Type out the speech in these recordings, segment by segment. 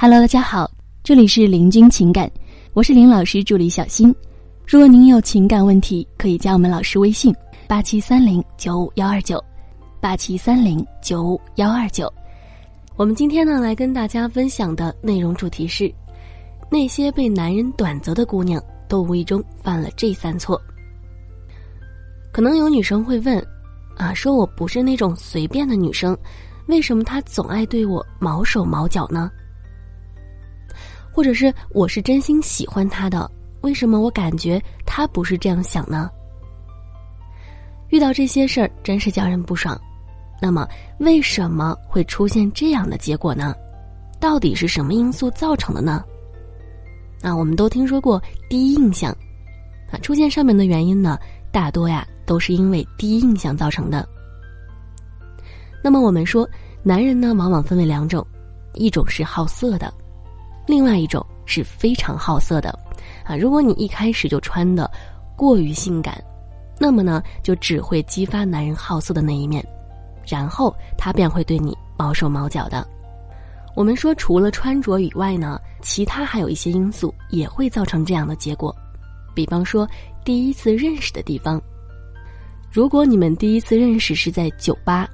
Hello，大家好，这里是林君情感，我是林老师助理小新。如果您有情感问题，可以加我们老师微信：八七三零九五幺二九，八七三零九五幺二九。我们今天呢，来跟大家分享的内容主题是：那些被男人短择的姑娘，都无意中犯了这三错。可能有女生会问：啊，说我不是那种随便的女生，为什么他总爱对我毛手毛脚呢？或者是我是真心喜欢他的？为什么我感觉他不是这样想呢？遇到这些事儿真是叫人不爽。那么为什么会出现这样的结果呢？到底是什么因素造成的呢？啊，我们都听说过第一印象，啊，出现上面的原因呢，大多呀都是因为第一印象造成的。那么我们说，男人呢往往分为两种，一种是好色的，另外一种是非常好色的。啊，如果你一开始就穿的过于性感，那么呢，就只会激发男人好色的那一面，然后他便会对你毛手毛脚的。我们说，除了穿着以外呢，其他还有一些因素也会造成这样的结果。比方说，第一次认识的地方，如果你们第一次认识是在酒吧、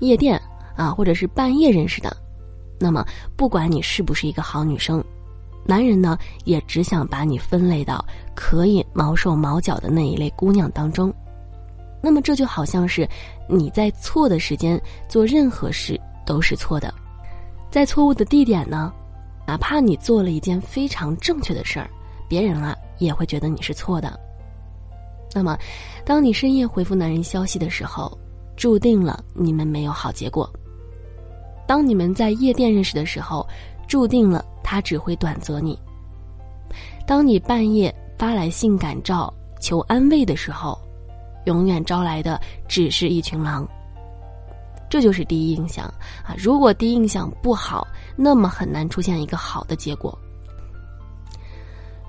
夜店啊，或者是半夜认识的，那么不管你是不是一个好女生。男人呢，也只想把你分类到可以毛手毛脚的那一类姑娘当中。那么这就好像是你在错的时间做任何事都是错的，在错误的地点呢，哪怕你做了一件非常正确的事儿，别人啊也会觉得你是错的。那么，当你深夜回复男人消息的时候，注定了你们没有好结果。当你们在夜店认识的时候，注定了。他只会短择你。当你半夜发来性感照求安慰的时候，永远招来的只是一群狼。这就是第一印象啊！如果第一印象不好，那么很难出现一个好的结果。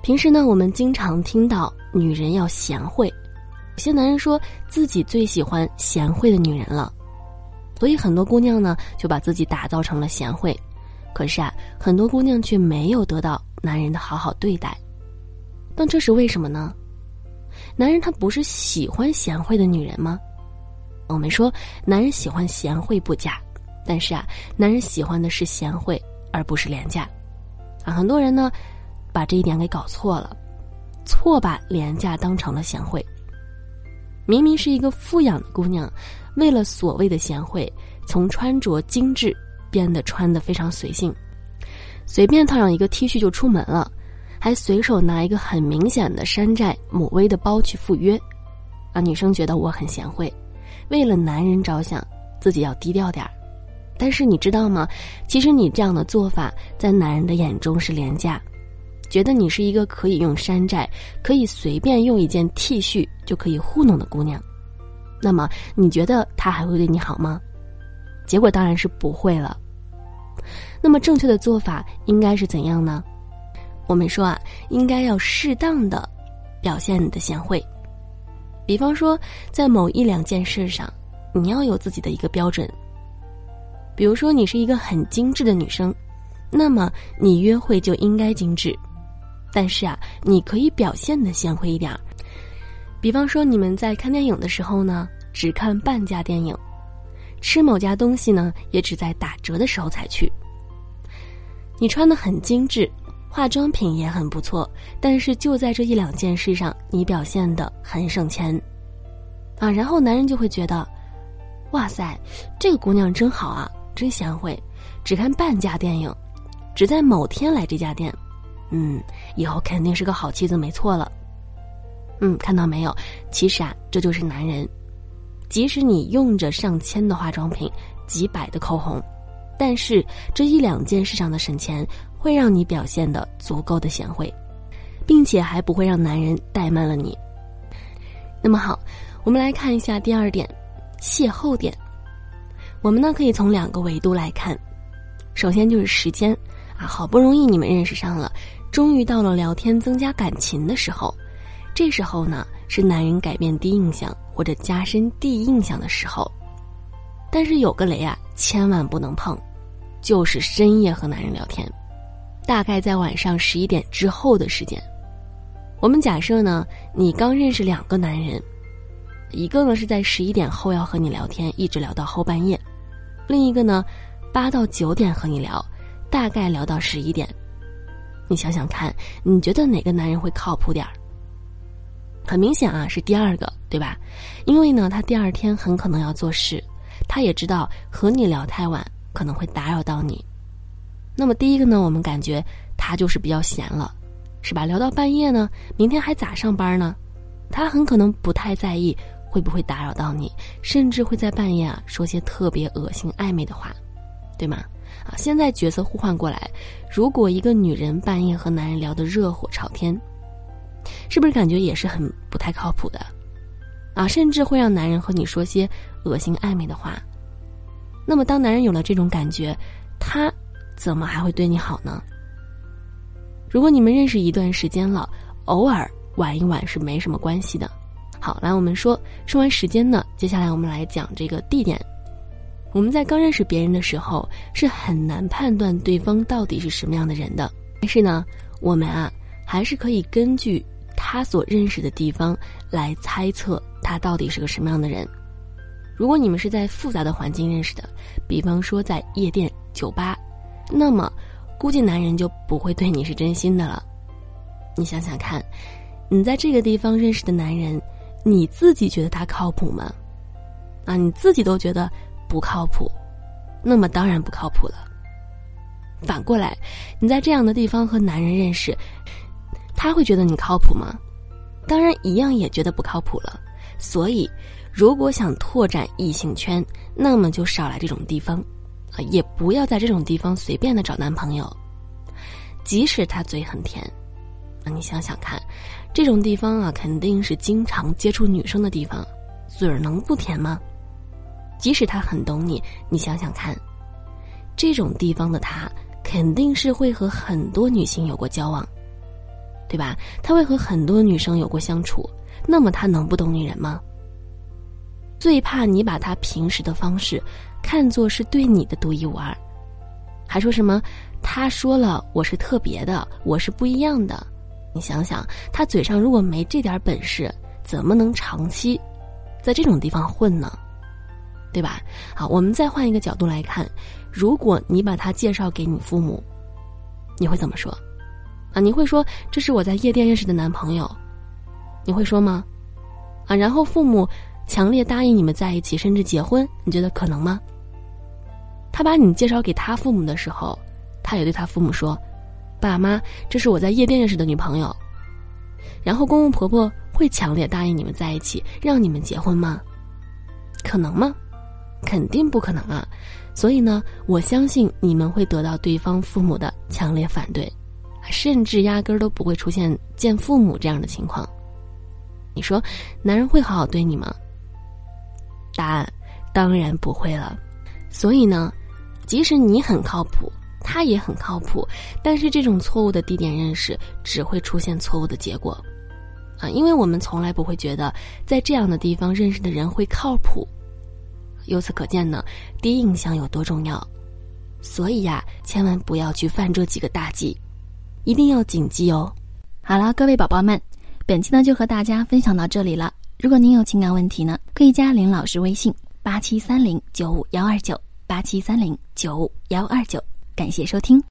平时呢，我们经常听到女人要贤惠，有些男人说自己最喜欢贤惠的女人了，所以很多姑娘呢就把自己打造成了贤惠。可是啊，很多姑娘却没有得到男人的好好对待，那这是为什么呢？男人他不是喜欢贤惠的女人吗？我们说，男人喜欢贤惠不假，但是啊，男人喜欢的是贤惠，而不是廉价。啊，很多人呢，把这一点给搞错了，错把廉价当成了贤惠。明明是一个富养的姑娘，为了所谓的贤惠，从穿着精致。变得穿的非常随性，随便套上一个 T 恤就出门了，还随手拿一个很明显的山寨某威的包去赴约，啊，女生觉得我很贤惠，为了男人着想，自己要低调点儿。但是你知道吗？其实你这样的做法，在男人的眼中是廉价，觉得你是一个可以用山寨、可以随便用一件 T 恤就可以糊弄的姑娘。那么你觉得他还会对你好吗？结果当然是不会了。那么正确的做法应该是怎样呢？我们说啊，应该要适当的表现你的贤惠。比方说，在某一两件事上，你要有自己的一个标准。比如说，你是一个很精致的女生，那么你约会就应该精致。但是啊，你可以表现的贤惠一点。比方说，你们在看电影的时候呢，只看半价电影。吃某家东西呢，也只在打折的时候才去。你穿的很精致，化妆品也很不错，但是就在这一两件事上，你表现的很省钱，啊，然后男人就会觉得，哇塞，这个姑娘真好啊，真贤惠，只看半价电影，只在某天来这家店，嗯，以后肯定是个好妻子，没错了。嗯，看到没有？其实啊，这就是男人。即使你用着上千的化妆品、几百的口红，但是这一两件事上的省钱会让你表现的足够的贤惠，并且还不会让男人怠慢了你。那么好，我们来看一下第二点，邂逅点。我们呢可以从两个维度来看，首先就是时间啊，好不容易你们认识上了，终于到了聊天增加感情的时候，这时候呢是男人改变第一印象。或者加深第一印象的时候，但是有个雷啊，千万不能碰，就是深夜和男人聊天。大概在晚上十一点之后的时间。我们假设呢，你刚认识两个男人，一个呢是在十一点后要和你聊天，一直聊到后半夜；另一个呢，八到九点和你聊，大概聊到十一点。你想想看，你觉得哪个男人会靠谱点儿？很明显啊，是第二个，对吧？因为呢，他第二天很可能要做事，他也知道和你聊太晚可能会打扰到你。那么第一个呢，我们感觉他就是比较闲了，是吧？聊到半夜呢，明天还咋上班呢？他很可能不太在意会不会打扰到你，甚至会在半夜啊说些特别恶心暧昧的话，对吗？啊，现在角色互换过来，如果一个女人半夜和男人聊得热火朝天。是不是感觉也是很不太靠谱的，啊，甚至会让男人和你说些恶心暧昧的话。那么，当男人有了这种感觉，他怎么还会对你好呢？如果你们认识一段时间了，偶尔玩一玩是没什么关系的。好，来我们说说完时间呢，接下来我们来讲这个地点。我们在刚认识别人的时候是很难判断对方到底是什么样的人的，但是呢，我们啊还是可以根据。他所认识的地方来猜测他到底是个什么样的人。如果你们是在复杂的环境认识的，比方说在夜店、酒吧，那么估计男人就不会对你是真心的了。你想想看，你在这个地方认识的男人，你自己觉得他靠谱吗？啊，你自己都觉得不靠谱，那么当然不靠谱了。反过来，你在这样的地方和男人认识。他会觉得你靠谱吗？当然，一样也觉得不靠谱了。所以，如果想拓展异性圈，那么就少来这种地方，啊，也不要在这种地方随便的找男朋友。即使他嘴很甜，那你想想看，这种地方啊，肯定是经常接触女生的地方，嘴儿能不甜吗？即使他很懂你，你想想看，这种地方的他肯定是会和很多女性有过交往。对吧？他会和很多女生有过相处，那么他能不懂女人吗？最怕你把他平时的方式看作是对你的独一无二，还说什么他说了我是特别的，我是不一样的。你想想，他嘴上如果没这点本事，怎么能长期在这种地方混呢？对吧？好，我们再换一个角度来看，如果你把他介绍给你父母，你会怎么说？啊，你会说这是我在夜店认识的男朋友，你会说吗？啊，然后父母强烈答应你们在一起，甚至结婚，你觉得可能吗？他把你介绍给他父母的时候，他也对他父母说：“爸妈，这是我在夜店认识的女朋友。”然后公公婆婆会强烈答应你们在一起，让你们结婚吗？可能吗？肯定不可能啊！所以呢，我相信你们会得到对方父母的强烈反对。甚至压根儿都不会出现见父母这样的情况。你说，男人会好好对你吗？答案当然不会了。所以呢，即使你很靠谱，他也很靠谱，但是这种错误的地点认识只会出现错误的结果啊！因为我们从来不会觉得在这样的地方认识的人会靠谱。由此可见呢，第一印象有多重要。所以呀，千万不要去犯这几个大忌。一定要谨记哦！好了，各位宝宝们，本期呢就和大家分享到这里了。如果您有情感问题呢，可以加林老师微信：八七三零九五幺二九八七三零九五幺二九。感谢收听。